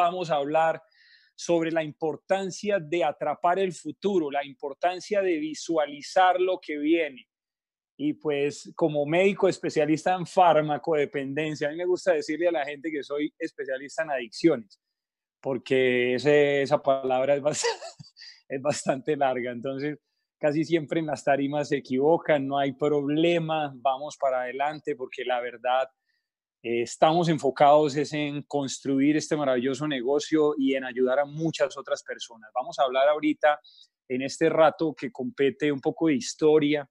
vamos a hablar sobre la importancia de atrapar el futuro, la importancia de visualizar lo que viene. Y pues como médico especialista en farmacodependencia, a mí me gusta decirle a la gente que soy especialista en adicciones, porque esa palabra es bastante, es bastante larga. Entonces, casi siempre en las tarimas se equivocan, no hay problema, vamos para adelante, porque la verdad eh, estamos enfocados es en construir este maravilloso negocio y en ayudar a muchas otras personas. Vamos a hablar ahorita en este rato que compete un poco de historia,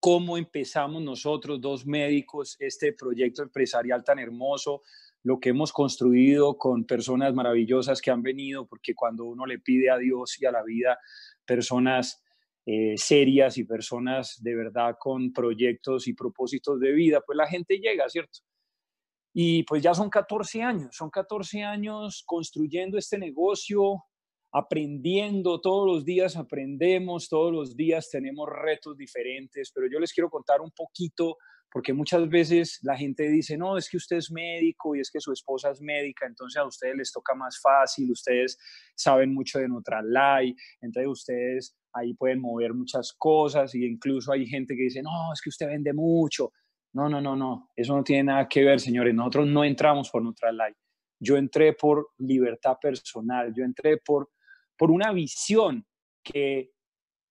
cómo empezamos nosotros, dos médicos, este proyecto empresarial tan hermoso, lo que hemos construido con personas maravillosas que han venido, porque cuando uno le pide a Dios y a la vida personas eh, serias y personas de verdad con proyectos y propósitos de vida, pues la gente llega, ¿cierto? Y pues ya son 14 años, son 14 años construyendo este negocio, aprendiendo, todos los días aprendemos, todos los días tenemos retos diferentes, pero yo les quiero contar un poquito, porque muchas veces la gente dice, no, es que usted es médico y es que su esposa es médica, entonces a ustedes les toca más fácil, ustedes saben mucho de Nutralai, entonces ustedes ahí pueden mover muchas cosas y incluso hay gente que dice, no, es que usted vende mucho, no, no, no, no, eso no tiene nada que ver, señores. Nosotros no entramos por Life. Yo entré por libertad personal, yo entré por, por una visión que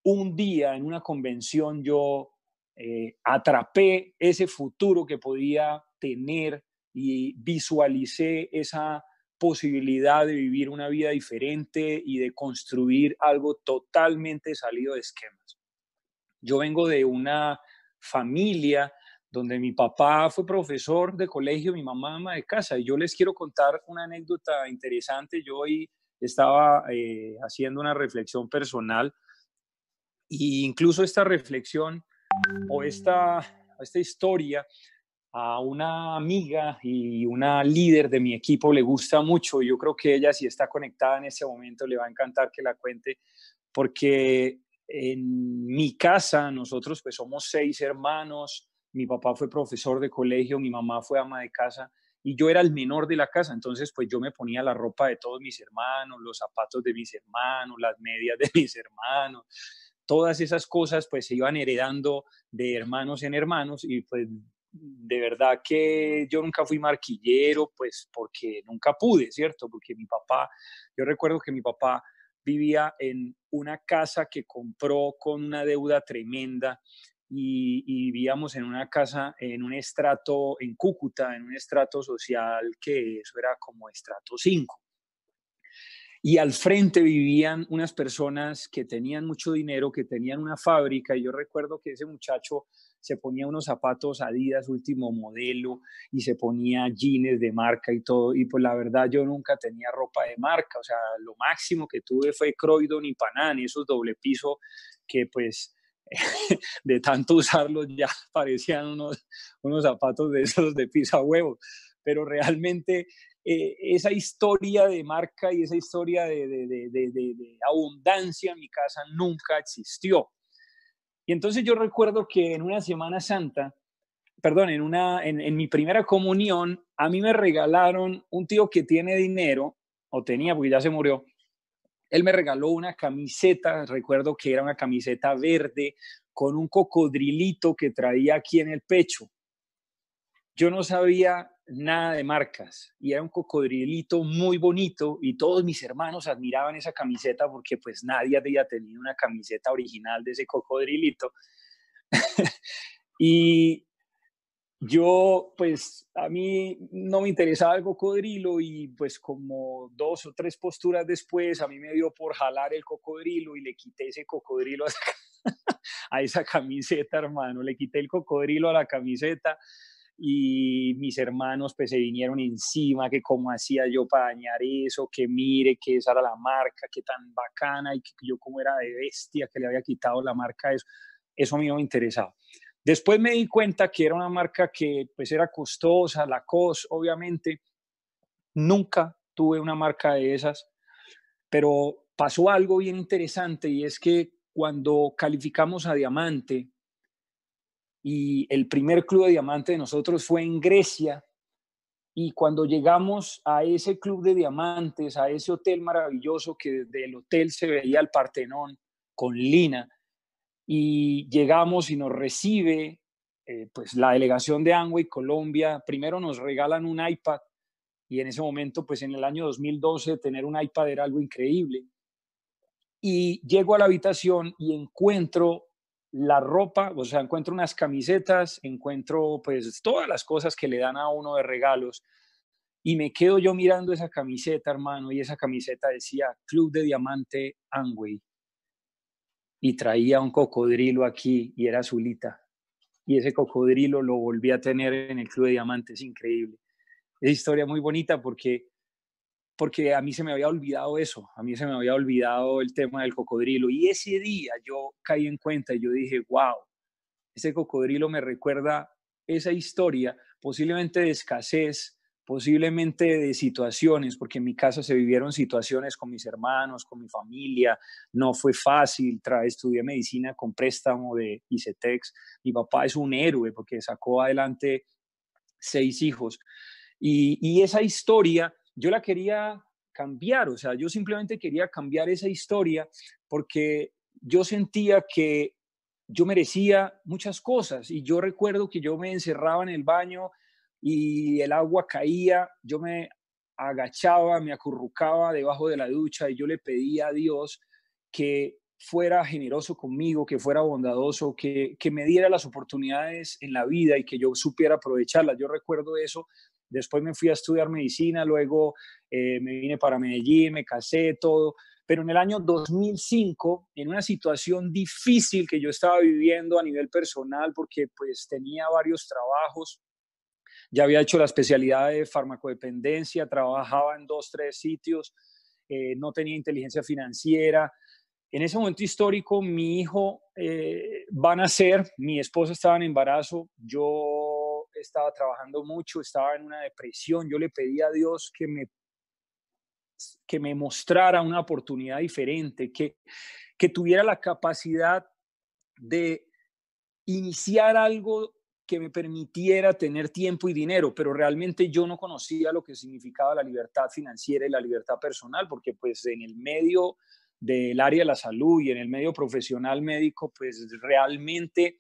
un día en una convención yo eh, atrapé ese futuro que podía tener y visualicé esa posibilidad de vivir una vida diferente y de construir algo totalmente salido de esquemas. Yo vengo de una familia donde mi papá fue profesor de colegio, mi mamá ama de casa. Y yo les quiero contar una anécdota interesante. Yo hoy estaba eh, haciendo una reflexión personal e incluso esta reflexión o esta, esta historia a una amiga y una líder de mi equipo le gusta mucho. Yo creo que ella si está conectada en ese momento le va a encantar que la cuente porque en mi casa nosotros pues somos seis hermanos, mi papá fue profesor de colegio, mi mamá fue ama de casa y yo era el menor de la casa, entonces pues yo me ponía la ropa de todos mis hermanos, los zapatos de mis hermanos, las medias de mis hermanos, todas esas cosas pues se iban heredando de hermanos en hermanos y pues de verdad que yo nunca fui marquillero pues porque nunca pude, ¿cierto? Porque mi papá, yo recuerdo que mi papá vivía en una casa que compró con una deuda tremenda y, vivíamos en una casa, en un estrato, en Cúcuta, en un estrato social que eso era como estrato 5. Y al frente vivían unas personas que tenían mucho dinero, que tenían una fábrica, y yo recuerdo que ese muchacho se ponía unos zapatos Adidas último modelo y se ponía jeans de marca y todo. Y pues la verdad yo nunca tenía ropa de marca, o sea, lo máximo que tuve fue Croydon y Panani, esos doble piso que pues de tanto usarlos ya parecían unos, unos zapatos de esos de pizza huevo, pero realmente eh, esa historia de marca y esa historia de, de, de, abundancia en mi casa nunca existió. Y entonces yo recuerdo que en una Semana Santa, perdón, en, una, en mi primera comunión, a mí me regalaron un tío que tiene dinero, o tenía porque ya se murió, él me regaló una camiseta, recuerdo que era una camiseta verde con un cocodrilito que traía aquí en el pecho. Yo no sabía nada de marcas y era un cocodrilito muy bonito y todos mis hermanos admiraban esa camiseta porque pues nadie había tenido una camiseta original de ese cocodrilito. y yo, pues, a mí no me interesaba el cocodrilo y pues como dos o tres posturas después, a mí me dio por jalar el cocodrilo y le quité ese cocodrilo a esa, camiseta, hermano. Le quité el cocodrilo a la camiseta y mis hermanos pues se vinieron encima, que cómo hacía yo para dañar eso, que mire que esa era la marca, que tan bacana y que yo como era de bestia que le había quitado la marca eso. Eso a mí no me interesaba. Después me di cuenta que era una marca que pues era costosa, la COS, obviamente. Nunca tuve una marca de esas, pero pasó algo bien interesante y es que cuando calificamos a diamante y el primer club de diamante de nosotros fue en Grecia, Y cuando llegamos a ese club de diamantes, a ese hotel maravilloso que desde el hotel se veía el Partenón con Lina, y llegamos y nos recibe eh, pues la delegación de Amway Colombia, primero nos regalan un iPad y en ese momento, pues en el año 2012, tener un iPad era algo increíble. Y llego a la habitación y encuentro la ropa, o sea, encuentro unas camisetas, encuentro pues todas las cosas que le dan a uno de regalos. Y me quedo yo mirando esa camiseta, hermano, y esa camiseta decía Club de Diamante Amway. Y traía un cocodrilo aquí y era azulita. Y ese cocodrilo lo volví a tener en el Club de Diamante, es increíble es historia muy bonita porque, porque a mí se me había olvidado eso, a mí se me había olvidado el tema del cocodrilo. Y ese día yo caí en cuenta y yo dije, wow, ese cocodrilo me recuerda esa historia, posiblemente de escasez, posiblemente de situaciones, porque en mi casa se vivieron situaciones con mis hermanos, con mi familia, no fue fácil, estudié medicina con préstamo de ICETEX, mi papá es un héroe porque sacó adelante seis hijos, y, esa historia yo la quería cambiar, o sea, yo simplemente quería cambiar esa historia porque yo sentía que yo merecía muchas cosas y yo recuerdo que yo me encerraba en el baño y el agua caía, yo me agachaba, me acurrucaba debajo de la ducha y yo le pedía a Dios que fuera generoso conmigo, que fuera bondadoso, que, que me diera las oportunidades en la vida y que yo supiera aprovecharlas. Yo recuerdo eso Después me fui a estudiar medicina, luego eh, me vine para Medellín, me casé, todo. Pero en el año 2005, en una situación difícil que yo estaba viviendo a nivel personal, porque pues tenía varios trabajos, ya había hecho la especialidad de farmacodependencia, trabajaba en dos, tres sitios, eh, no tenía inteligencia financiera. En ese momento histórico, mi hijo eh, va a nacer, mi esposa estaba en embarazo, yo estaba trabajando mucho, estaba en una depresión, yo le pedí a Dios que me, que me mostrara una oportunidad diferente, que, que tuviera la capacidad de iniciar algo que me permitiera tener tiempo y dinero, pero realmente yo no conocía lo que significaba la libertad financiera y la libertad personal, porque pues en el medio del área de la salud y en el medio profesional médico, pues realmente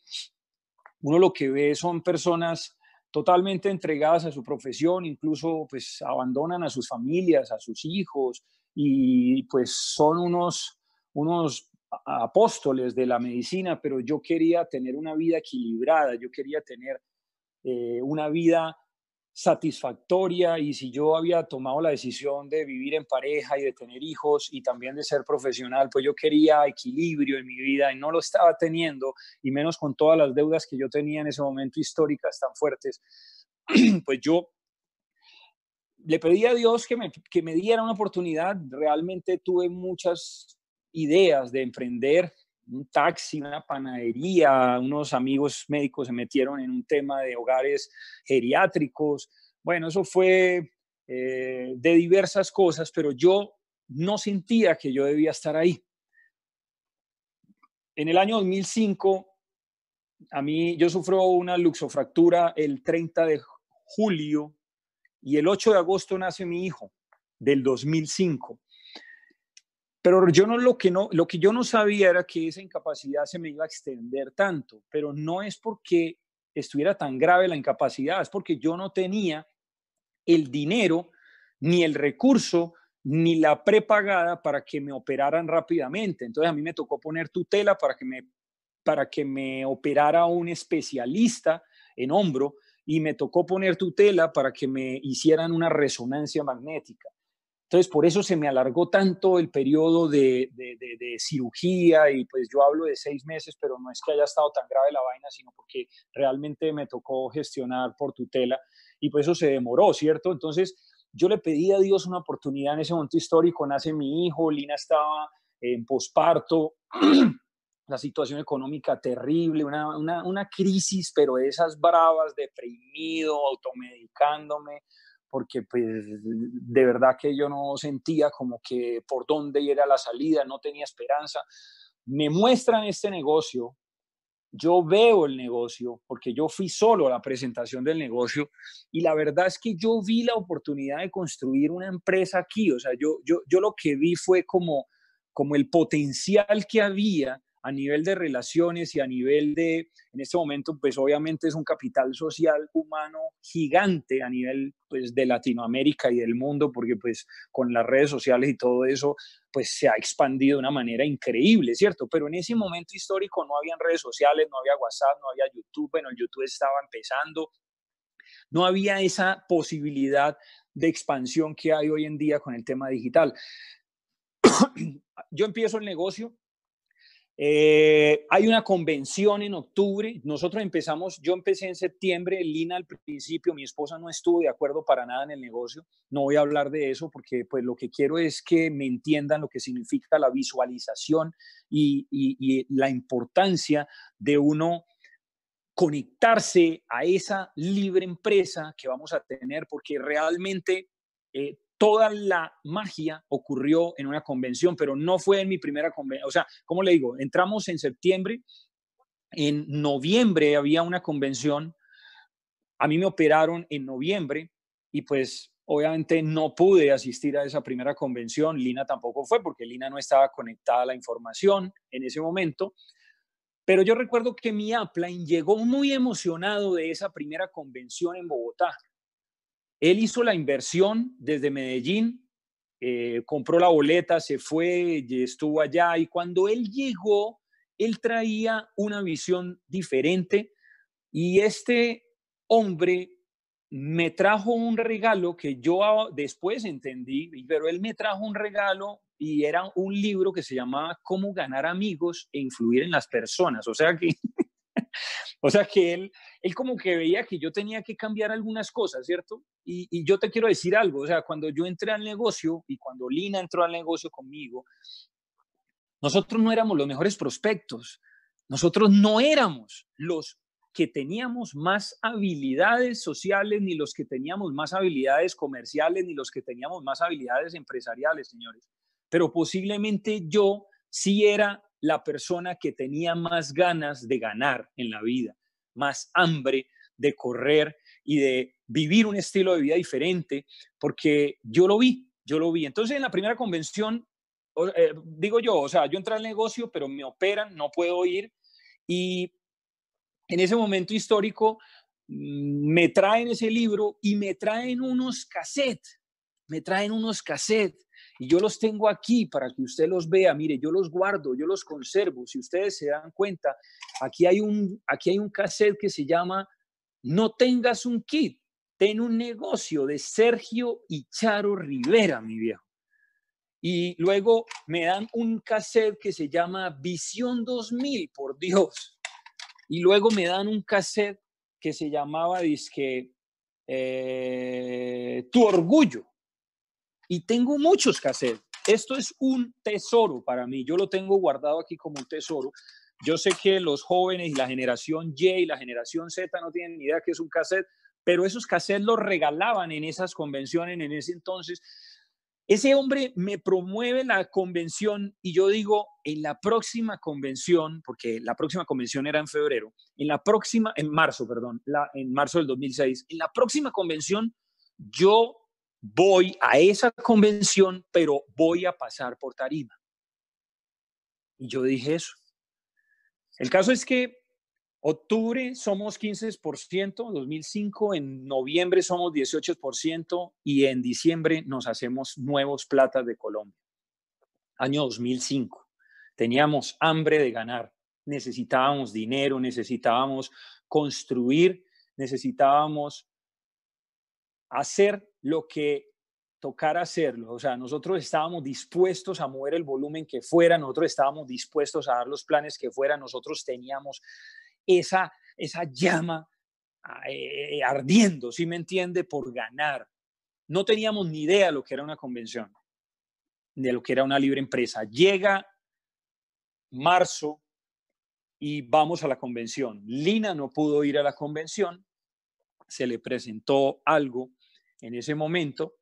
uno lo que ve son personas totalmente entregadas a su profesión, incluso pues abandonan a sus familias, a sus hijos y pues son unos, unos apóstoles de la medicina, pero yo quería tener una vida equilibrada, yo quería tener eh, una vida satisfactoria y si yo había tomado la decisión de vivir en pareja y de tener hijos y también de ser profesional, pues yo quería equilibrio en mi vida y no lo estaba teniendo y menos con todas las deudas que yo tenía en ese momento históricas tan fuertes, pues yo le pedí a Dios que me, que me diera una oportunidad, realmente tuve muchas ideas de emprender un taxi, una panadería, unos amigos médicos se metieron en un tema de hogares geriátricos. Bueno, eso fue eh, de diversas cosas, pero yo no sentía que yo debía estar ahí. En el año 2005, a mí yo sufro una luxofractura el 30 de julio y el 8 de agosto nace mi hijo del 2005. Pero yo no lo que no lo que yo no sabía era que esa incapacidad se me iba a extender tanto, pero no es porque estuviera tan grave la incapacidad, es porque yo no tenía el dinero ni el recurso ni la prepagada para que me operaran rápidamente. Entonces a mí me tocó poner tutela para que me para que me operara un especialista en hombro y me tocó poner tutela para que me hicieran una resonancia magnética. Entonces, por eso se me alargó tanto el periodo de, cirugía y pues yo hablo de seis meses, pero no es que haya estado tan grave la vaina, sino porque realmente me tocó gestionar por tutela y pues eso se demoró, ¿cierto? Entonces, yo le pedí a Dios una oportunidad en ese momento histórico, nace mi hijo, Lina estaba en posparto, la situación económica terrible, una, una, una crisis, pero esas bravas, deprimido, automedicándome, porque pues de verdad que yo no sentía como que por dónde era la salida, no tenía esperanza. Me muestran este negocio, yo veo el negocio, porque yo fui solo a la presentación del negocio, y la verdad es que yo vi la oportunidad de construir una empresa aquí, o sea, yo, yo, yo lo que vi fue como, como el potencial que había a nivel de relaciones y a nivel de, en este momento, pues obviamente es un capital social humano gigante a nivel pues, de Latinoamérica y del mundo, porque pues con las redes sociales y todo eso, pues se ha expandido de una manera increíble, ¿cierto? Pero en ese momento histórico no habían redes sociales, no había WhatsApp, no había YouTube, bueno, el YouTube estaba empezando, no había esa posibilidad de expansión que hay hoy en día con el tema digital. Yo empiezo el negocio eh, hay una convención en octubre. Nosotros empezamos, yo empecé en septiembre, Lina al principio, mi esposa no estuvo de acuerdo para nada en el negocio. No voy a hablar de eso porque pues lo que quiero es que me entiendan lo que significa la visualización y, la importancia de uno conectarse a esa libre empresa que vamos a tener porque realmente eh, toda la magia ocurrió en una convención, pero no fue en mi primera convención. O sea, ¿cómo le digo? Entramos en septiembre, en noviembre había una convención, a mí me operaron en noviembre y pues obviamente no pude asistir a esa primera convención, Lina tampoco fue porque Lina no estaba conectada a la información en ese momento. Pero yo recuerdo que mi upline llegó muy emocionado de esa primera convención en Bogotá. Él hizo la inversión desde Medellín, eh, compró la boleta, se fue, estuvo allá y cuando él llegó, él traía una visión diferente y este hombre me trajo un regalo que yo después entendí, pero él me trajo un regalo y era un libro que se llamaba Cómo ganar amigos e influir en las personas. O sea que o sea que él, él como que veía que yo tenía que cambiar algunas cosas, ¿cierto? Y, yo te quiero decir algo, o sea, cuando yo entré al negocio y cuando Lina entró al negocio conmigo, nosotros no éramos los mejores prospectos, nosotros no éramos los que teníamos más habilidades sociales, ni los que teníamos más habilidades comerciales, ni los que teníamos más habilidades empresariales, señores. Pero posiblemente yo sí era la persona que tenía más ganas de ganar en la vida, más hambre de correr y de vivir un estilo de vida diferente, porque yo lo vi, yo lo vi. Entonces en la primera convención, eh, digo yo, o sea, yo entré al negocio, pero me operan, no puedo ir. Y en ese momento histórico mm, me traen ese libro y me traen unos cassettes, me traen unos cassettes y yo los tengo aquí para que usted los vea. Mire, yo los guardo, yo los conservo. Si ustedes se dan cuenta, aquí hay un, aquí hay un cassette que se llama No tengas un kit, ten un negocio de Sergio y Charo Rivera, mi viejo. Y luego me dan un cassette que se llama Visión 2000, por Dios. Y luego me dan un cassette que se llamaba, disque, eh, Tu Orgullo y tengo muchos cassettes. Esto es un tesoro para mí. Yo lo tengo guardado aquí como un tesoro. Yo sé que los jóvenes y la generación Y y la generación Z no tienen ni idea qué es un cassette, pero esos cassettes los regalaban en esas convenciones en ese entonces. Ese hombre me promueve la convención y yo digo, en la próxima convención, porque la próxima convención era en febrero, en la próxima, en marzo, perdón, la, en marzo del 2006, en la próxima convención yo voy a esa convención, pero voy a pasar por tarima. Y yo dije eso. El caso es que octubre somos 15%, 2005, en noviembre somos 18% y en diciembre nos hacemos nuevos platas de Colombia. Año 2005. Teníamos hambre de ganar, necesitábamos dinero, necesitábamos construir, necesitábamos hacer lo que tocara hacerlo. O sea, nosotros estábamos dispuestos a mover el volumen que fuera, nosotros estábamos dispuestos a dar los planes que fuera, nosotros teníamos esa, esa llama eh, ardiendo, si me entiende, por ganar. No teníamos ni idea de lo que era una convención, de lo que era una libre empresa. Llega marzo y vamos a la convención. Lina no pudo ir a la convención, se le presentó algo en ese momento,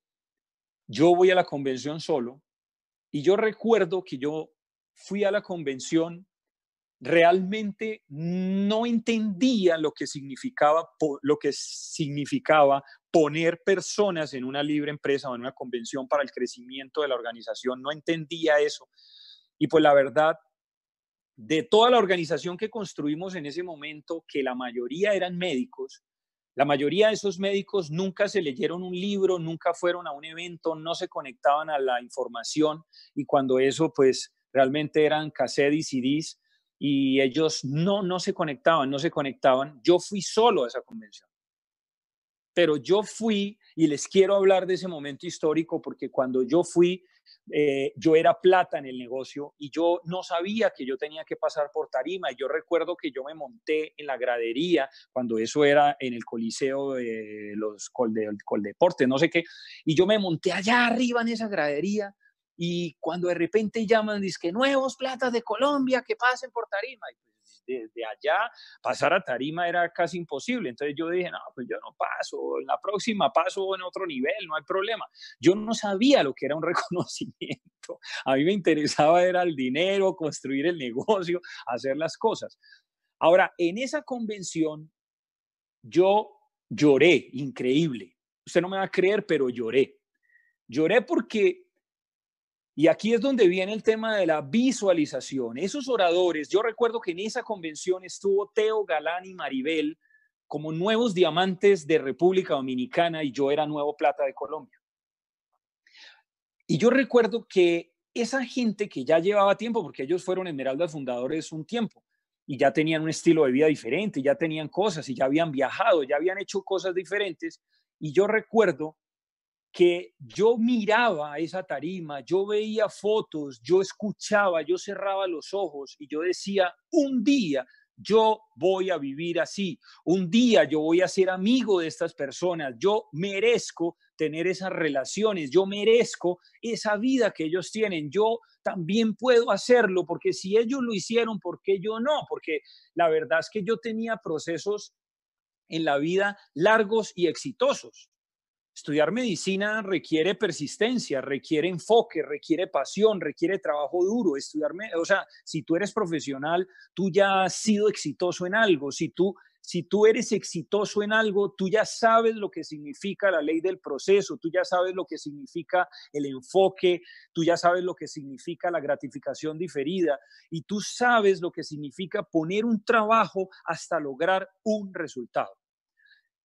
yo voy a la convención solo y yo recuerdo que yo fui a la convención realmente no entendía lo que significaba, lo que significaba poner personas en una libre empresa o en una convención para el crecimiento de la organización. No entendía eso. Y pues la verdad, de toda la organización que construimos en ese momento, que la mayoría eran médicos, la mayoría de esos médicos nunca se leyeron un libro, nunca fueron a un evento, no se conectaban a la información y cuando eso pues realmente eran cassette y CDs y ellos no, no se conectaban, no se conectaban. Yo fui solo a esa convención. Pero yo fui y les quiero hablar de ese momento histórico porque cuando yo fui, eh, yo era plata en el negocio y yo no sabía que yo tenía que pasar por tarima. Y yo recuerdo que yo me monté en la gradería cuando eso era en el coliseo de los Coldeportes, no sé qué, y yo me monté allá arriba en esa gradería y cuando de repente llaman, que nuevos platas de Colombia que pasen por tarima. Y pues desde allá pasar a tarima era casi imposible. Entonces yo dije, no, pues yo no paso, en la próxima paso en otro nivel, no hay problema. Yo no sabía lo que era un reconocimiento. A mí me interesaba era el dinero, construir el negocio, hacer las cosas. Ahora, en esa convención, yo lloré, increíble. Usted no me va a creer, pero lloré. Lloré porque y aquí es donde viene el tema de la visualización. Esos oradores, yo recuerdo que en esa convención estuvo Teo Galán y Maribel como nuevos diamantes de República Dominicana y yo era nuevo plata de Colombia. Y yo recuerdo que esa gente que ya llevaba tiempo, porque ellos fueron Esmeraldas fundadores un tiempo, y ya tenían un estilo de vida diferente, ya tenían cosas y ya habían viajado, ya habían hecho cosas diferentes. Y yo recuerdo que yo miraba esa tarima, yo veía fotos, yo escuchaba, yo cerraba los ojos y yo decía, un día yo voy a vivir así, un día yo voy a ser amigo de estas personas, yo merezco tener esas relaciones, yo merezco esa vida que ellos tienen, yo también puedo hacerlo, porque si ellos lo hicieron, ¿por qué yo no? Porque la verdad es que yo tenía procesos en la vida largos y exitosos. Estudiar medicina requiere persistencia, requiere enfoque, requiere pasión, requiere trabajo duro. Estudiarme, o sea, si tú eres profesional, tú ya has sido exitoso en algo. Si tú, si tú eres exitoso en algo, tú ya sabes lo que significa la ley del proceso, tú ya sabes lo que significa el enfoque, tú ya sabes lo que significa la gratificación diferida y tú sabes lo que significa poner un trabajo hasta lograr un resultado.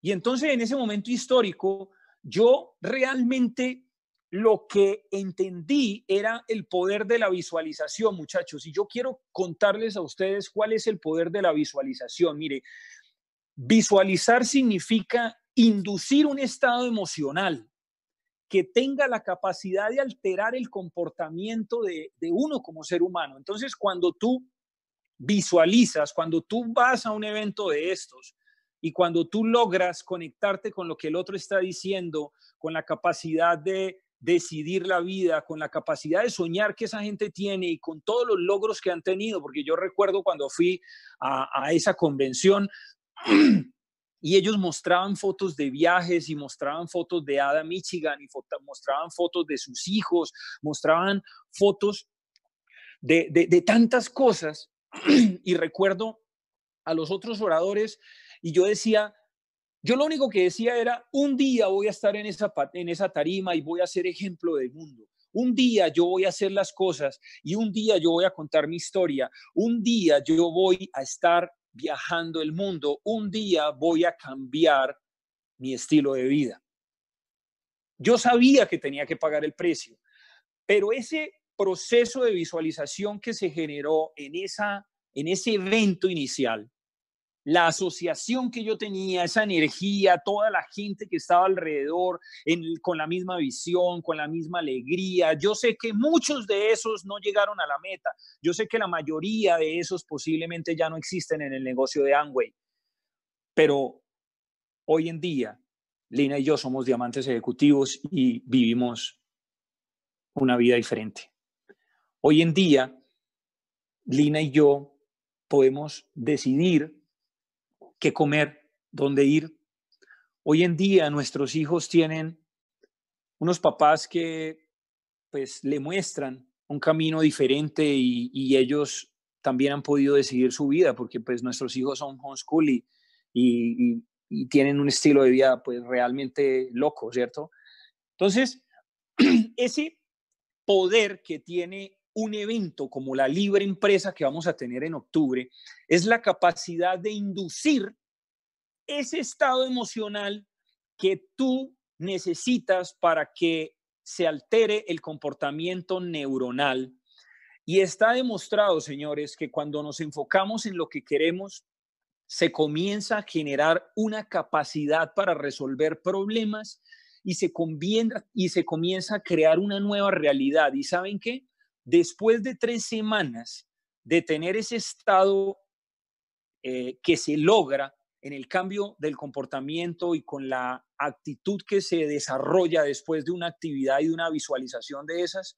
Y entonces en ese momento histórico, yo realmente lo que entendí era el poder de la visualización, muchachos, y yo quiero contarles a ustedes cuál es el poder de la visualización. Mire, visualizar significa inducir un estado emocional que tenga la capacidad de alterar el comportamiento de, uno como ser humano. Entonces, cuando tú visualizas, cuando tú vas a un evento de estos, y cuando tú logras conectarte con lo que el otro está diciendo, con la capacidad de decidir la vida, con la capacidad de soñar que esa gente tiene y con todos los logros que han tenido, porque yo recuerdo cuando fui a, esa convención y ellos mostraban fotos de viajes y mostraban fotos de Ada Michigan y mostraban fotos de sus hijos, mostraban fotos de, de tantas cosas. Y recuerdo a los otros oradores y yo decía, yo lo único que decía era, un día voy a estar en esa, en esa tarima y voy a ser ejemplo del mundo. Un día yo voy a hacer las cosas y un día yo voy a contar mi historia. Un día yo voy a estar viajando el mundo. Un día voy a cambiar mi estilo de vida. Yo sabía que tenía que pagar el precio, pero ese proceso de visualización que se generó en, esa, en ese evento inicial la asociación que yo tenía, esa energía, toda la gente que estaba alrededor con la misma visión, con la misma alegría. Yo sé que muchos de esos no llegaron a la meta. Yo sé que la mayoría de esos posiblemente ya no existen en el negocio de Amway. Pero hoy en día, Lina y yo somos diamantes ejecutivos y vivimos una vida diferente. Hoy en día, Lina y yo podemos decidir qué comer, dónde ir. Hoy en día nuestros hijos tienen unos papás que pues le muestran un camino diferente y, ellos también han podido decidir su vida, porque pues nuestros hijos son homeschool y, y, tienen un estilo de vida pues realmente loco, ¿cierto? Entonces, ese poder que tiene un evento como la libre empresa que vamos a tener en octubre es la capacidad de inducir ese estado emocional que tú necesitas para que se altere el comportamiento neuronal. Y está demostrado, señores, que cuando nos enfocamos en lo que queremos, se comienza a generar una capacidad para resolver problemas y se, y se comienza a crear una nueva realidad. ¿Y saben qué? Después de tres semanas de tener ese estado eh, que se logra en el cambio del comportamiento y con la actitud que se desarrolla después de una actividad y de una visualización de esas,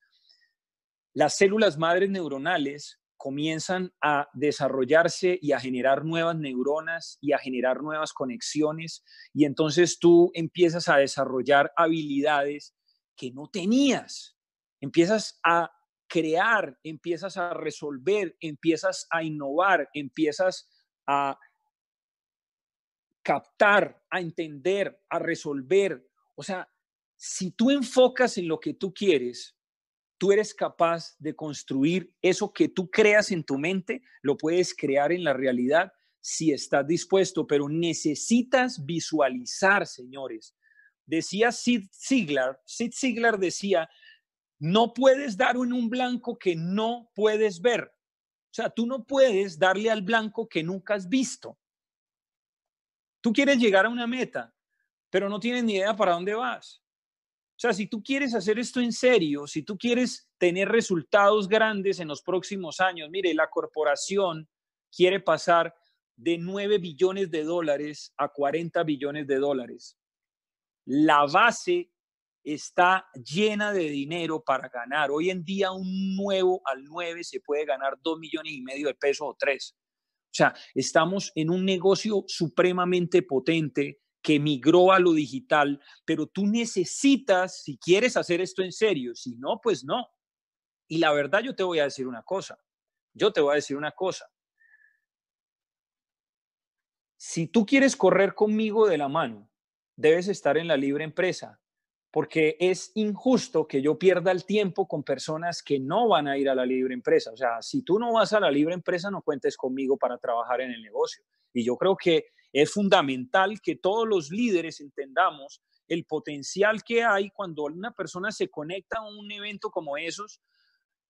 las células madres neuronales comienzan a desarrollarse y a generar nuevas neuronas y a generar nuevas conexiones y entonces tú empiezas a desarrollar habilidades que no tenías. Empiezas a crear, empiezas a resolver, empiezas a innovar, empiezas a captar, a entender, a resolver. O sea, si tú enfocas en lo que tú quieres, tú eres capaz de construir eso que tú creas en tu mente, lo puedes crear en la realidad si estás dispuesto, pero necesitas visualizar, señores. Decía Sid Ziglar, Sid Ziglar decía, no puedes dar en un blanco que no puedes ver. O sea, tú no puedes darle al blanco que nunca has visto. Tú quieres llegar a una meta, pero no tienes ni idea para dónde vas. O sea, si tú quieres hacer esto en serio, si tú quieres tener resultados grandes en los próximos años, mire, la corporación quiere pasar de 9 billones de dólares a 40 billones de dólares. La base está llena de dinero para ganar. Hoy en día un nuevo al 9 se puede ganar 2 millones y medio de pesos o 3. O sea, estamos en un negocio supremamente potente que migró a lo digital, pero tú necesitas, si quieres hacer esto en serio, si no, pues no. Y la verdad yo te voy a decir una cosa, yo te voy a decir una cosa. Si tú quieres correr conmigo de la mano, debes estar en la libre empresa porque es injusto que yo pierda el tiempo con personas que no van a ir a la libre empresa. O sea, si tú no vas a la libre empresa, no cuentes conmigo para trabajar en el negocio. Y yo creo que es fundamental que todos los líderes entendamos el potencial que hay cuando una persona se conecta a un evento como esos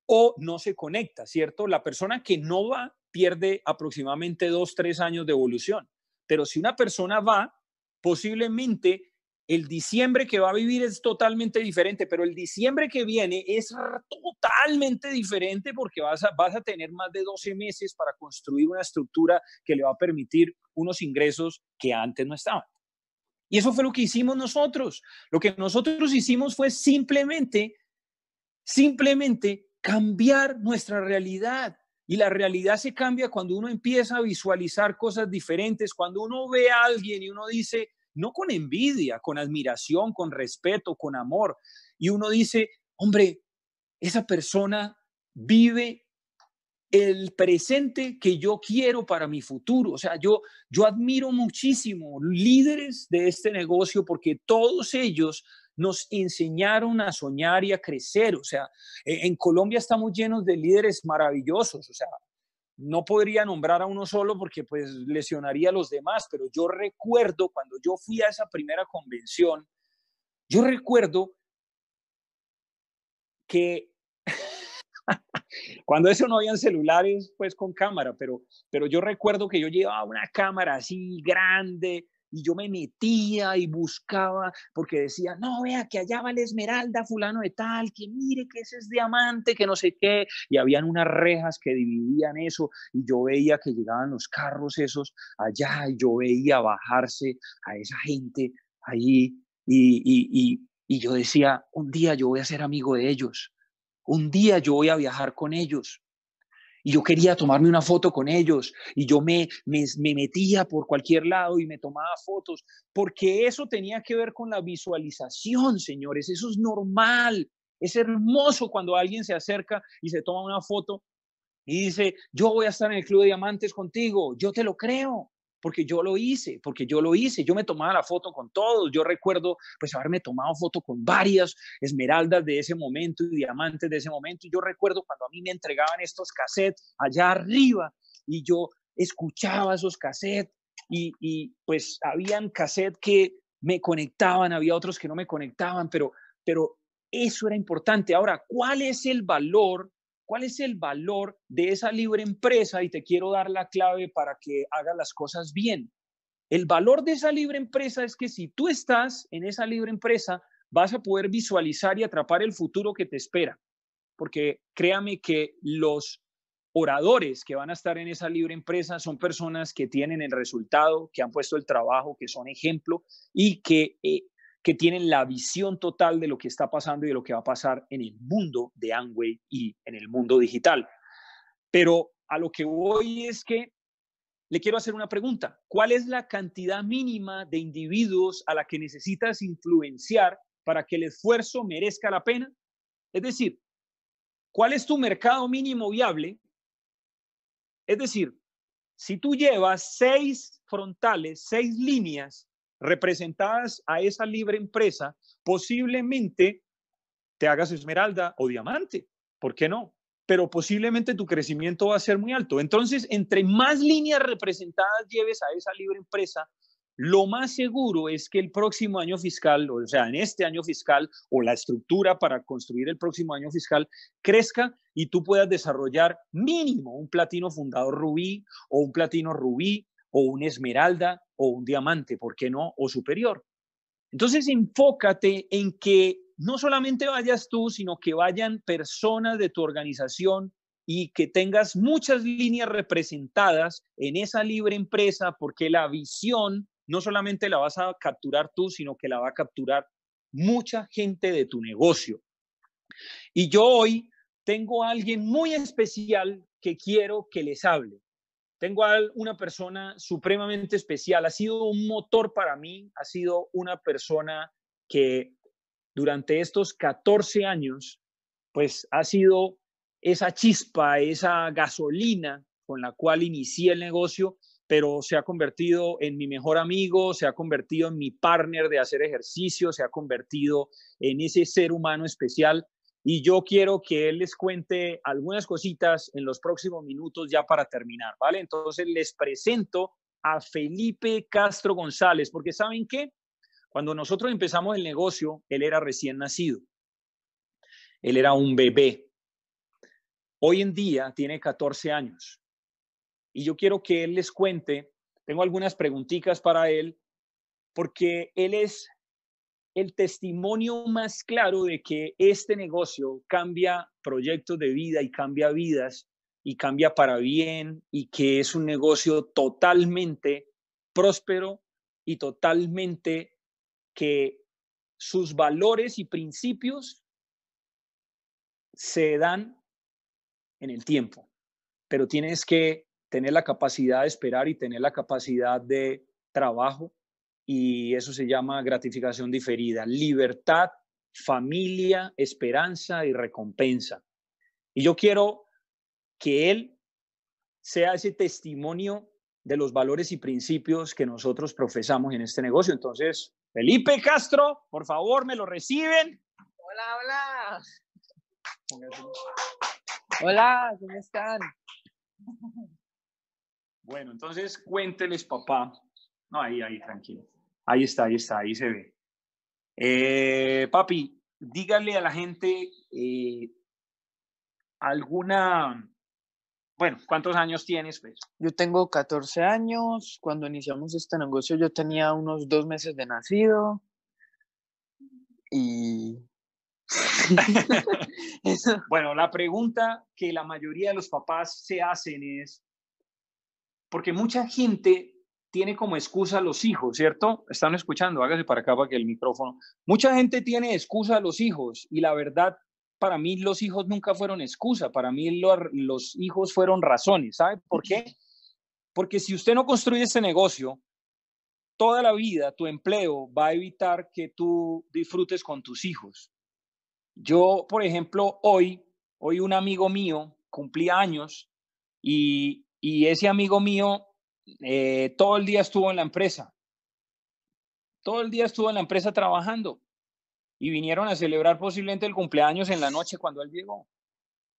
o no se conecta, ¿cierto? La persona que no va pierde aproximadamente dos, tres años de evolución. Pero si una persona va, posiblemente el diciembre que va a vivir es totalmente diferente, pero el diciembre que viene es totalmente diferente porque vas a, vas a tener más de 12 meses para construir una estructura que le va a permitir unos ingresos que antes no estaban. Y eso fue lo que hicimos nosotros. Lo que nosotros hicimos fue simplemente, simplemente cambiar nuestra realidad. Y la realidad se cambia cuando uno empieza a visualizar cosas diferentes, cuando uno ve a alguien y uno dice, no con envidia, con admiración, con respeto, con amor. Y uno dice, hombre, esa persona vive el presente que yo quiero para mi futuro. O sea, yo, yo admiro muchísimo líderes de este negocio porque todos ellos nos enseñaron a soñar y a crecer. O sea, e, en Colombia estamos llenos de líderes maravillosos. O sea, no podría nombrar a uno solo porque pues lesionaría a los demás, pero yo recuerdo cuando yo fui a esa primera convención, yo recuerdo que cuando eso no habían celulares pues con cámara, pero, pero yo recuerdo que yo llevaba una cámara así grande, y yo me metía y buscaba porque decía, no, vea que allá va la esmeralda fulano de tal, que mire que ese es diamante, que no sé qué, y habían unas rejas que dividían eso y yo veía que llegaban los carros esos allá y yo veía bajarse a esa gente allí y, y, y yo decía, un día yo voy a ser amigo de ellos, un día yo voy a viajar con ellos. Y yo quería tomarme una foto con ellos y yo me, me, metía por cualquier lado y me tomaba fotos, porque eso tenía que ver con la visualización, señores. Eso es normal. Es hermoso cuando alguien se acerca y se toma una foto y dice, yo voy a estar en el Club de Diamantes contigo, yo te lo creo, porque yo lo hice, porque yo lo hice, yo me tomaba la foto con todos, yo recuerdo pues haberme tomado foto con varias esmeraldas de ese momento y diamantes de ese momento, y yo recuerdo cuando a mí me entregaban estos cassettes allá arriba y yo escuchaba esos cassettes y, y pues habían cassettes que me conectaban, había otros que no me conectaban, pero, pero eso era importante. Ahora, ¿cuál es el valor ¿Cuál es el valor de esa libre empresa? Y te quiero dar la clave para que hagas las cosas bien. El valor de esa libre empresa es que si tú estás en esa libre empresa, vas a poder visualizar y atrapar el futuro que te espera. Porque créame que los oradores que van a estar en esa libre empresa son personas que tienen el resultado, que han puesto el trabajo, que son ejemplo y que eh, que tienen la visión total de lo que está pasando y de lo que va a pasar en el mundo de Amway y en el mundo digital. Pero a lo que voy es que le quiero hacer una pregunta. ¿Cuál es la cantidad mínima de individuos a la que necesitas influenciar para que el esfuerzo merezca la pena? Es decir, ¿cuál es tu mercado mínimo viable? Es decir, si tú llevas seis frontales, seis líneas representadas a esa libre empresa, posiblemente te hagas esmeralda o diamante. ¿Por qué no? Pero posiblemente tu crecimiento va a ser muy alto. Entonces, entre más líneas representadas lleves a esa libre empresa, lo más seguro es que el próximo año fiscal, o sea, en este año fiscal o la estructura para construir el próximo año fiscal crezca y tú puedas desarrollar mínimo un platino fundador rubí o un platino rubí o un esmeralda o un diamante, ¿por qué no? O superior. Entonces, enfócate en que no solamente vayas tú, sino que vayan personas de tu organización y que tengas muchas líneas representadas en esa libre empresa, porque la visión no solamente la vas a capturar tú, sino que la va a capturar mucha gente de tu negocio. Y yo hoy tengo a alguien muy especial que quiero que les hable. Tengo a una persona supremamente especial, ha sido un motor para mí, ha sido una persona que durante estos 14 años, pues ha sido esa chispa, esa gasolina con la cual inicié el negocio, pero se ha convertido en mi mejor amigo, se ha convertido en mi partner de hacer ejercicio, se ha convertido en ese ser humano especial y yo quiero que él les cuente algunas cositas en los próximos minutos ya para terminar, ¿vale? Entonces les presento a Felipe Castro González, porque ¿saben qué? Cuando nosotros empezamos el negocio, él era recién nacido. Él era un bebé. Hoy en día tiene 14 años. Y yo quiero que él les cuente, tengo algunas preguntitas para él, porque él es el testimonio más claro de que este negocio cambia proyectos de vida y cambia vidas y cambia para bien y que es un negocio totalmente próspero y totalmente que sus valores y principios se dan en el tiempo, pero tienes que tener la capacidad de esperar y tener la capacidad de trabajo y eso se llama gratificación diferida. Libertad, familia, esperanza y recompensa. Y yo quiero que él sea ese testimonio de los valores y principios que nosotros profesamos en este negocio. Entonces, Felipe Castro, por favor, me lo reciben. Hola, hola. Hola, ¿cómo están? Bueno, entonces cuénteles, papá. No, ahí, ahí, tranquilo. Ahí está, ahí está, ahí se ve. Eh, papi, dígale a la gente eh, alguna, bueno, ¿cuántos años tienes? Pues? Yo tengo 14 años. Cuando iniciamos este negocio yo tenía unos dos meses de nacido. Y... bueno, la pregunta que la mayoría de los papás se hacen es, porque mucha gente tiene como excusa los hijos, ¿cierto? Están escuchando, hágase para acá para que el micrófono. Mucha gente tiene excusa a los hijos y la verdad, para mí los hijos nunca fueron excusa, para mí los hijos fueron razones, ¿sabe por qué? Porque si usted no construye este negocio, toda la vida tu empleo va a evitar que tú disfrutes con tus hijos. Yo, por ejemplo, hoy, hoy un amigo mío cumplía años y, y ese amigo mío eh, todo el día estuvo en la empresa. Todo el día estuvo en la empresa trabajando y vinieron a celebrar posiblemente el cumpleaños en la noche cuando él llegó.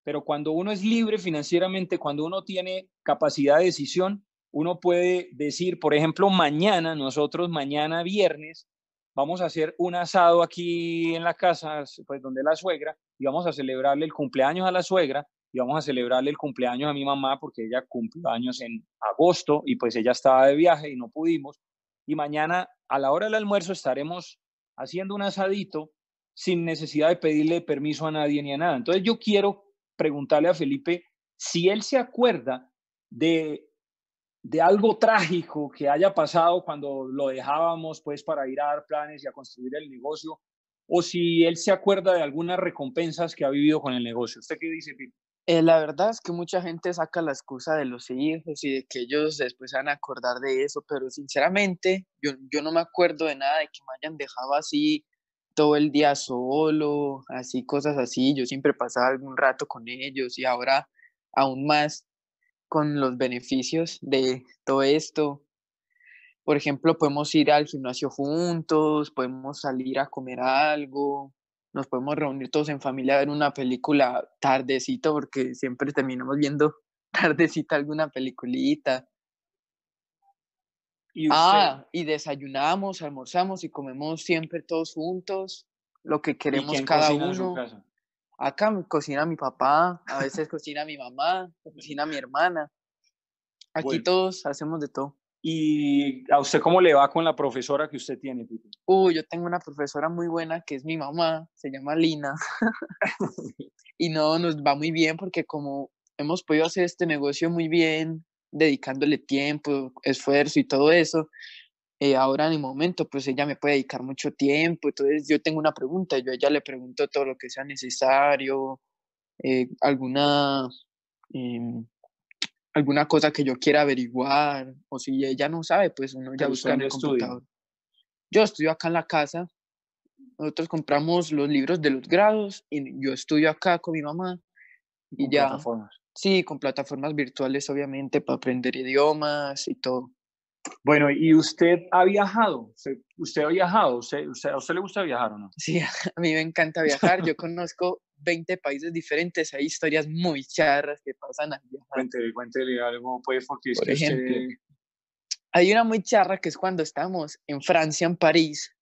Pero cuando uno es libre financieramente, cuando uno tiene capacidad de decisión, uno puede decir, por ejemplo, mañana, nosotros mañana viernes, vamos a hacer un asado aquí en la casa, pues donde la suegra, y vamos a celebrarle el cumpleaños a la suegra, y vamos a celebrarle el cumpleaños a mi mamá porque ella cumplió años en agosto y pues ella estaba de viaje y no pudimos. Y mañana a la hora del almuerzo estaremos haciendo un asadito sin necesidad de pedirle permiso a nadie ni a nada. Entonces yo quiero preguntarle a Felipe si él se acuerda de de algo trágico que haya pasado cuando lo dejábamos pues para ir a dar planes y a construir el negocio, o si él se acuerda de algunas recompensas que ha vivido con el negocio. ¿Usted qué dice, Pipe? Eh, la verdad es que mucha gente saca la excusa de los hijos y de que ellos después van a acordar de eso, pero sinceramente yo, yo no me acuerdo de nada de que me hayan dejado así todo el día solo, así cosas así. Yo siempre pasaba algún rato con ellos y ahora aún más con los beneficios de todo esto. Por ejemplo, podemos ir al gimnasio juntos, podemos salir a comer algo, nos podemos reunir todos en familia a ver una película tardecito, porque siempre terminamos viendo tardecita alguna peliculita. ¿Y ah, y desayunamos, almorzamos y comemos siempre todos juntos, lo que queremos cada uno. Acá cocina mi papá, a veces cocina mi mamá, cocina mi hermana. Aquí todos hacemos de todo. ¿Y a usted cómo le va con la profesora que usted tiene, Pipe? Yo tengo una profesora muy buena que es mi mamá, se llama Lina. y no, nos va muy bien porque como hemos podido hacer este negocio muy bien, dedicándole tiempo, esfuerzo y todo eso, eh, ahora en el momento, pues ella me puede dedicar mucho tiempo, entonces yo tengo una pregunta, yo a ella le pregunto todo lo que sea necesario, eh, alguna, em, alguna cosa que yo quiera averiguar, o si ella no sabe, pues uno ya busca en el computador. Yo estudio acá en la casa, nosotros compramos los libros de los grados y yo estudio acá con mi mamá y ya. Plataformas. Sí, con plataformas virtuales, obviamente, para aprender idiomas y todo. Bueno, ¿y usted ha viajado? ¿Usted, ha viajado? ¿Usted, ¿A usted le gusta viajar o no? Sí, a mí me encanta viajar. Yo conozco 20 países diferentes. Hay historias muy charras que pasan al viajar. Cuéntele, cuéntele algo, pues, porque Por ejemplo, hay una muy charra que es cuando estamos en Francia, en París.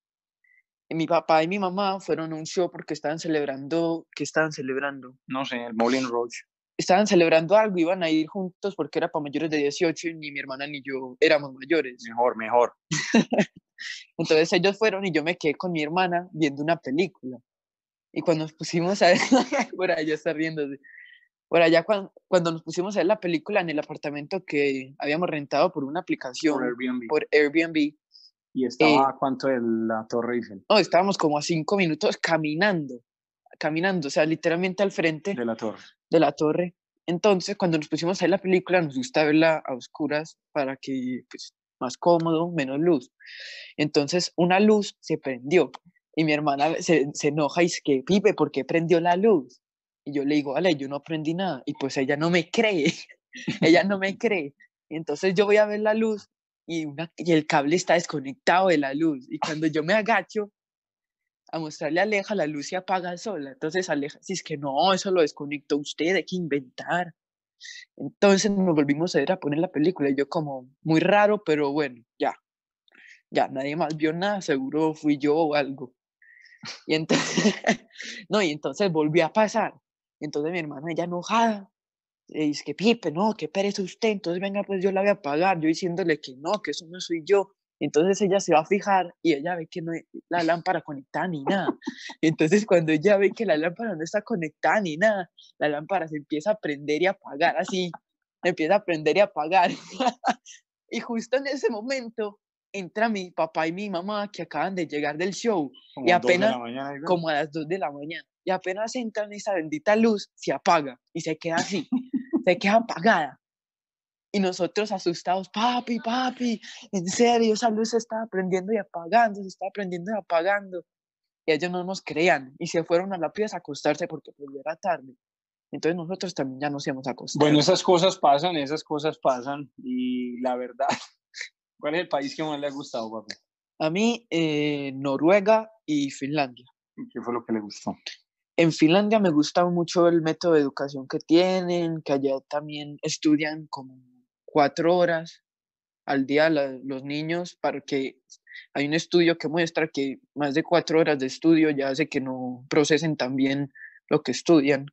Mi papá y mi mamá fueron a un show porque estaban celebrando, ¿qué estaban celebrando? No sé, el Moulin Rouge estaban celebrando algo, iban a ir juntos porque era para mayores de 18 y ni mi hermana ni yo éramos mayores. Mejor, mejor. Entonces ellos fueron y yo me quedé con mi hermana viendo una película. Y cuando nos pusimos a ver, por allá está riéndose, por allá cuando, cuando, nos pusimos a ver la película en el apartamento que habíamos rentado por una aplicación, por Airbnb. Por Airbnb ¿Y estaba eh, cuánto de la Torre Eiffel? No, estábamos como a cinco minutos caminando, caminando, o sea, literalmente al frente. De la torre de la torre. Entonces, cuando nos pusimos a ver la película, nos gusta verla a oscuras para que, pues, más cómodo, menos luz. Entonces, una luz se prendió y mi hermana se, se enoja y dice que, Pipe, ¿por qué prendió la luz? Y yo le digo, vale, yo no aprendí nada. Y pues ella no me cree, ella no me cree. entonces yo voy a ver la luz y, una, y el cable está desconectado de la luz. Y cuando yo me agacho, a mostrarle a Aleja, la luz se apaga sola. Entonces Aleja es que no, eso lo desconectó usted, hay que inventar. Entonces nos volvimos a ir a poner la película y yo como, muy raro, pero bueno, ya, ya, nadie más vio nada, seguro fui yo o algo. Y entonces, no, y entonces volvió a pasar. Entonces mi hermana ya enojada, le dice que Pipe, no, que pereza usted, entonces venga, pues yo la voy a pagar, yo diciéndole que no, que eso no soy yo. Entonces ella se va a fijar y ella ve que no hay la lámpara conectada ni nada. Entonces cuando ella ve que la lámpara no está conectada ni nada, la lámpara se empieza a prender y apagar así, empieza a prender y apagar. y justo en ese momento entra mi papá y mi mamá que acaban de llegar del show y apenas como a las 2 de la mañana y apenas entran esa bendita luz se apaga y se queda así, se queda apagada. Y nosotros asustados, papi, papi, en serio, esa luz se está prendiendo y apagando, se está prendiendo y apagando. Y ellos no nos creían y se fueron a la pieza a acostarse porque pues ya era tarde. Entonces nosotros también ya nos hemos acostumbrado. Bueno, esas cosas pasan, esas cosas pasan y la verdad, ¿cuál es el país que más le ha gustado, papi? A mí, eh, Noruega y Finlandia. ¿Qué fue lo que le gustó? En Finlandia me gusta mucho el método de educación que tienen, que allá también estudian como cuatro horas al día los niños, para que hay un estudio que muestra que más de cuatro horas de estudio ya hace que no procesen tan bien lo que estudian.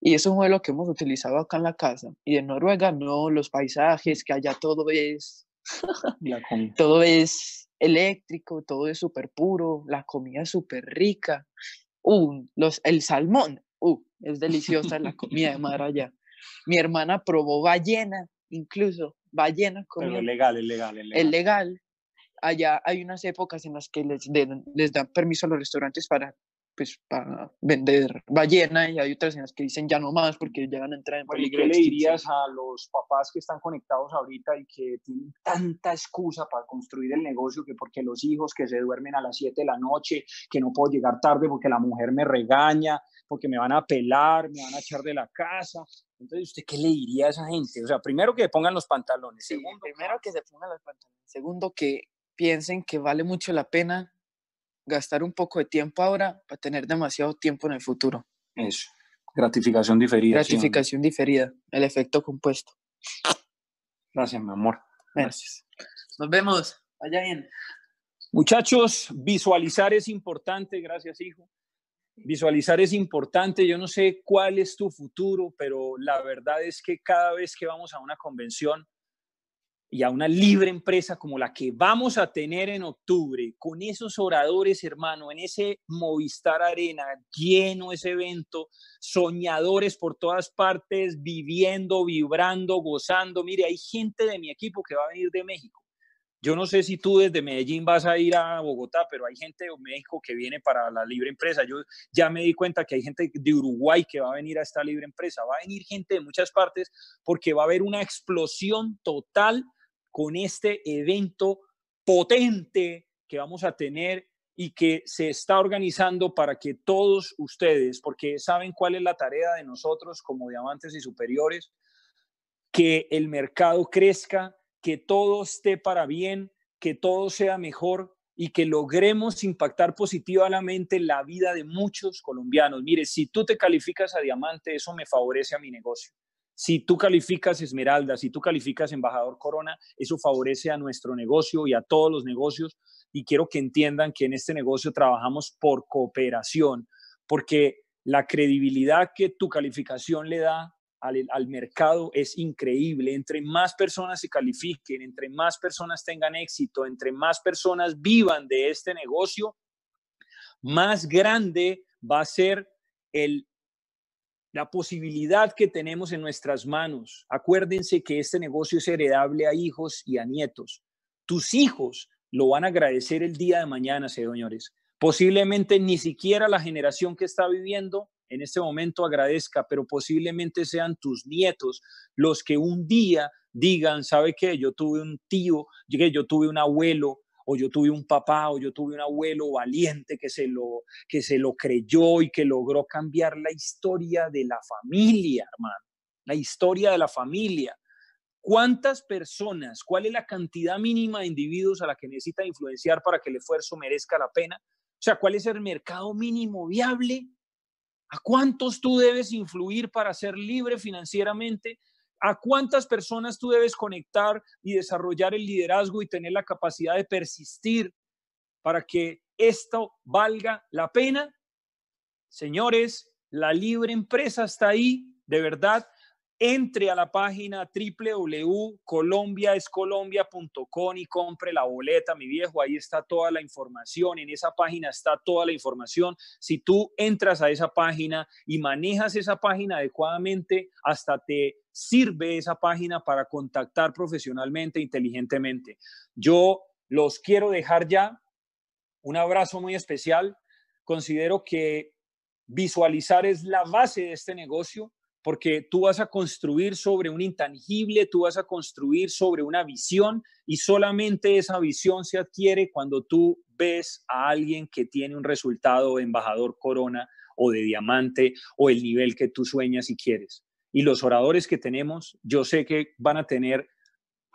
Y es un modelo que hemos utilizado acá en la casa. Y en Noruega no, los paisajes, que allá todo es, todo es eléctrico, todo es súper puro, la comida es súper rica. Uh, los, el salmón, uh, es deliciosa la comida de mar allá. Mi hermana probó ballena, incluso ballena. Pero es legal, es legal, es legal. Es legal. Allá hay unas épocas en las que les, les dan permiso a los restaurantes para pues para vender ballena y hay otras en las que dicen ya no más porque van a entrar en peligro. ¿Qué le dirías a los papás que están conectados ahorita y que tienen tanta excusa para construir el negocio que porque los hijos que se duermen a las 7 de la noche, que no puedo llegar tarde porque la mujer me regaña, porque me van a pelar, me van a echar de la casa? Entonces, ¿usted qué le diría a esa gente? O sea, primero que pongan los pantalones. segundo, primero que se pongan los pantalones. Segundo, que piensen que vale mucho la pena gastar un poco de tiempo ahora para tener demasiado tiempo en el futuro. Eso, gratificación diferida. Gratificación diferida, el efecto compuesto. Gracias, mi amor. Gracias. Nos vemos. Vaya bien. Muchachos, visualizar es importante. Gracias, hijo. Visualizar es importante. Yo no sé cuál es tu futuro, pero la verdad es que cada vez que vamos a una convención, y a una libre empresa como la que vamos a tener en octubre, con esos oradores, hermano, en ese Movistar Arena, lleno ese evento, soñadores por todas partes, viviendo, vibrando, gozando. Mire, hay gente de mi equipo que va a venir de México. Yo no sé si tú desde Medellín vas a ir a Bogotá, pero hay gente de México que viene para la libre empresa. Yo ya me di cuenta que hay gente de Uruguay que va a venir a esta libre empresa. Va a venir gente de muchas partes porque va a haber una explosión total con este evento potente que vamos a tener y que se está organizando para que todos ustedes, porque saben cuál es la tarea de nosotros como diamantes y superiores, que el mercado crezca, que todo esté para bien, que todo sea mejor y que logremos impactar positivamente la vida de muchos colombianos. Mire, si tú te calificas a diamante, eso me favorece a mi negocio. Si tú calificas Esmeralda, si tú calificas Embajador Corona, eso favorece a nuestro negocio y a todos los negocios. Y quiero que entiendan que en este negocio trabajamos por cooperación, porque la credibilidad que tu calificación le da al, al, mercado es increíble. Entre más personas se califiquen, entre más personas tengan éxito, entre más personas vivan de este negocio, más grande va a ser el la posibilidad que tenemos en nuestras manos. Acuérdense que este negocio es heredable a hijos y a nietos. Tus hijos lo van a agradecer el día de mañana, señores. Posiblemente ni siquiera la generación que está viviendo en este momento agradezca, pero posiblemente sean tus nietos los que un día digan, ¿sabe qué? Yo tuve un tío, yo tuve un abuelo o yo tuve un papá o yo tuve un abuelo valiente que se lo, que se lo creyó y que logró cambiar la historia de la familia, hermano, la historia de la familia. ¿Cuántas personas, cuál es la cantidad mínima de individuos a la que necesita influenciar para que el esfuerzo merezca la pena? O sea, ¿cuál es el mercado mínimo viable? ¿A cuántos tú debes influir para ser libre financieramente? A cuántas personas tú debes conectar y desarrollar el liderazgo y tener la capacidad de persistir para que esto valga la pena. Señores, la libre empresa está ahí, de verdad entre a la página www.colombiaescolombia.com y compre la boleta, mi viejo. Ahí está toda la información. En esa página está toda la información. Si tú entras a esa página y manejas esa página adecuadamente, hasta te sirve esa página para contactar profesionalmente, inteligentemente. Yo los quiero dejar ya. Un abrazo muy especial. Considero que visualizar es la base de este negocio porque tú vas a construir sobre un intangible, tú vas a construir sobre una visión y solamente esa visión se adquiere cuando tú ves a alguien que tiene un resultado embajador corona o de diamante o el nivel que tú sueñas y quieres. Y los oradores que tenemos, yo sé que van a tener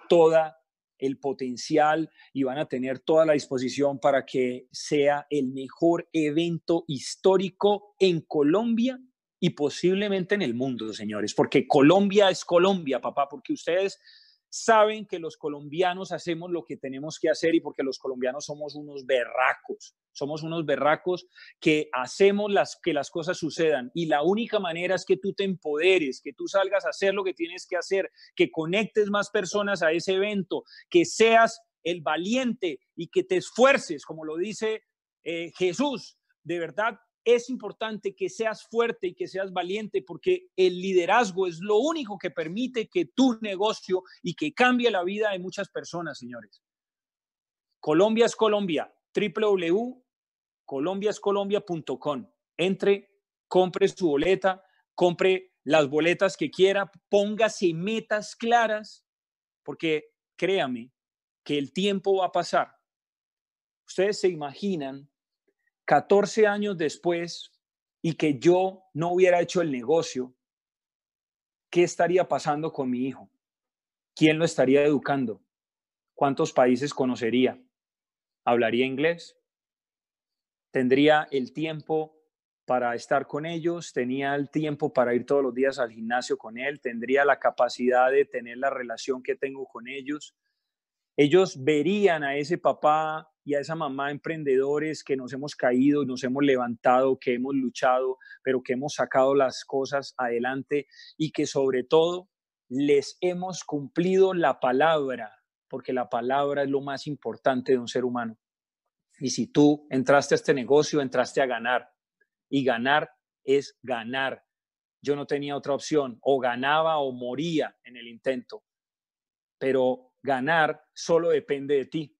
toda el potencial y van a tener toda la disposición para que sea el mejor evento histórico en Colombia y posiblemente en el mundo, señores, porque Colombia es Colombia, papá, porque ustedes saben que los colombianos hacemos lo que tenemos que hacer y porque los colombianos somos unos berracos, somos unos berracos que hacemos las, que las cosas sucedan y la única manera es que tú te empoderes, que tú salgas a hacer lo que tienes que hacer, que conectes más personas a ese evento, que seas el valiente y que te esfuerces, como lo dice eh, Jesús. De verdad, es importante que seas fuerte y que seas valiente porque el liderazgo es lo único que permite que tu negocio y que cambie la vida de muchas personas, señores. Colombia es Colombia, www.colombiascolombia.com. Entre, compre su boleta, compre las boletas que quiera, póngase metas claras, porque créame que el tiempo va a pasar. Ustedes se imaginan 14 años después y que yo no hubiera hecho el negocio, ¿qué estaría pasando con mi hijo? ¿Quién lo estaría educando? ¿Cuántos países conocería? ¿Hablaría inglés? ¿Tendría el tiempo para estar con ellos? ¿Tenía el tiempo para ir todos los días al gimnasio con él? ¿Tendría la capacidad de tener la relación que tengo con ellos? Ellos verían a ese papá y a esa mamá emprendedores que nos hemos caído, nos hemos levantado, que hemos luchado, pero que hemos sacado las cosas adelante y que sobre todo les hemos cumplido la palabra, porque la palabra es lo más importante de un ser humano. Y si tú entraste a este negocio, entraste a ganar. Y ganar es ganar. Yo no tenía otra opción. O ganaba o moría en el intento. Pero ganar solo depende de ti.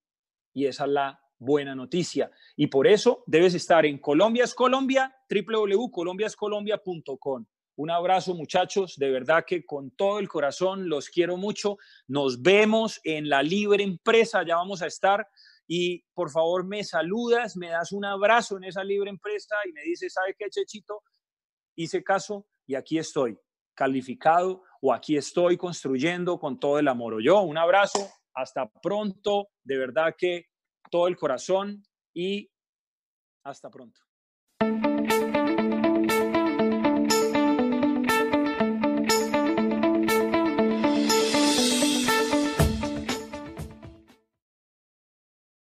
Y esa es la buena noticia. Y por eso debes estar en Colombia es Colombia, www.colombiascolombia.com. Un abrazo muchachos, de verdad que con todo el corazón los quiero mucho. Nos vemos en la libre empresa, ya vamos a estar. Y por favor me saludas, me das un abrazo en esa libre empresa y me dices, ¿sabe qué, Chechito? Hice caso y aquí estoy, calificado o aquí estoy construyendo con todo el amor. O yo, un abrazo, hasta pronto, de verdad que todo el corazón y hasta pronto.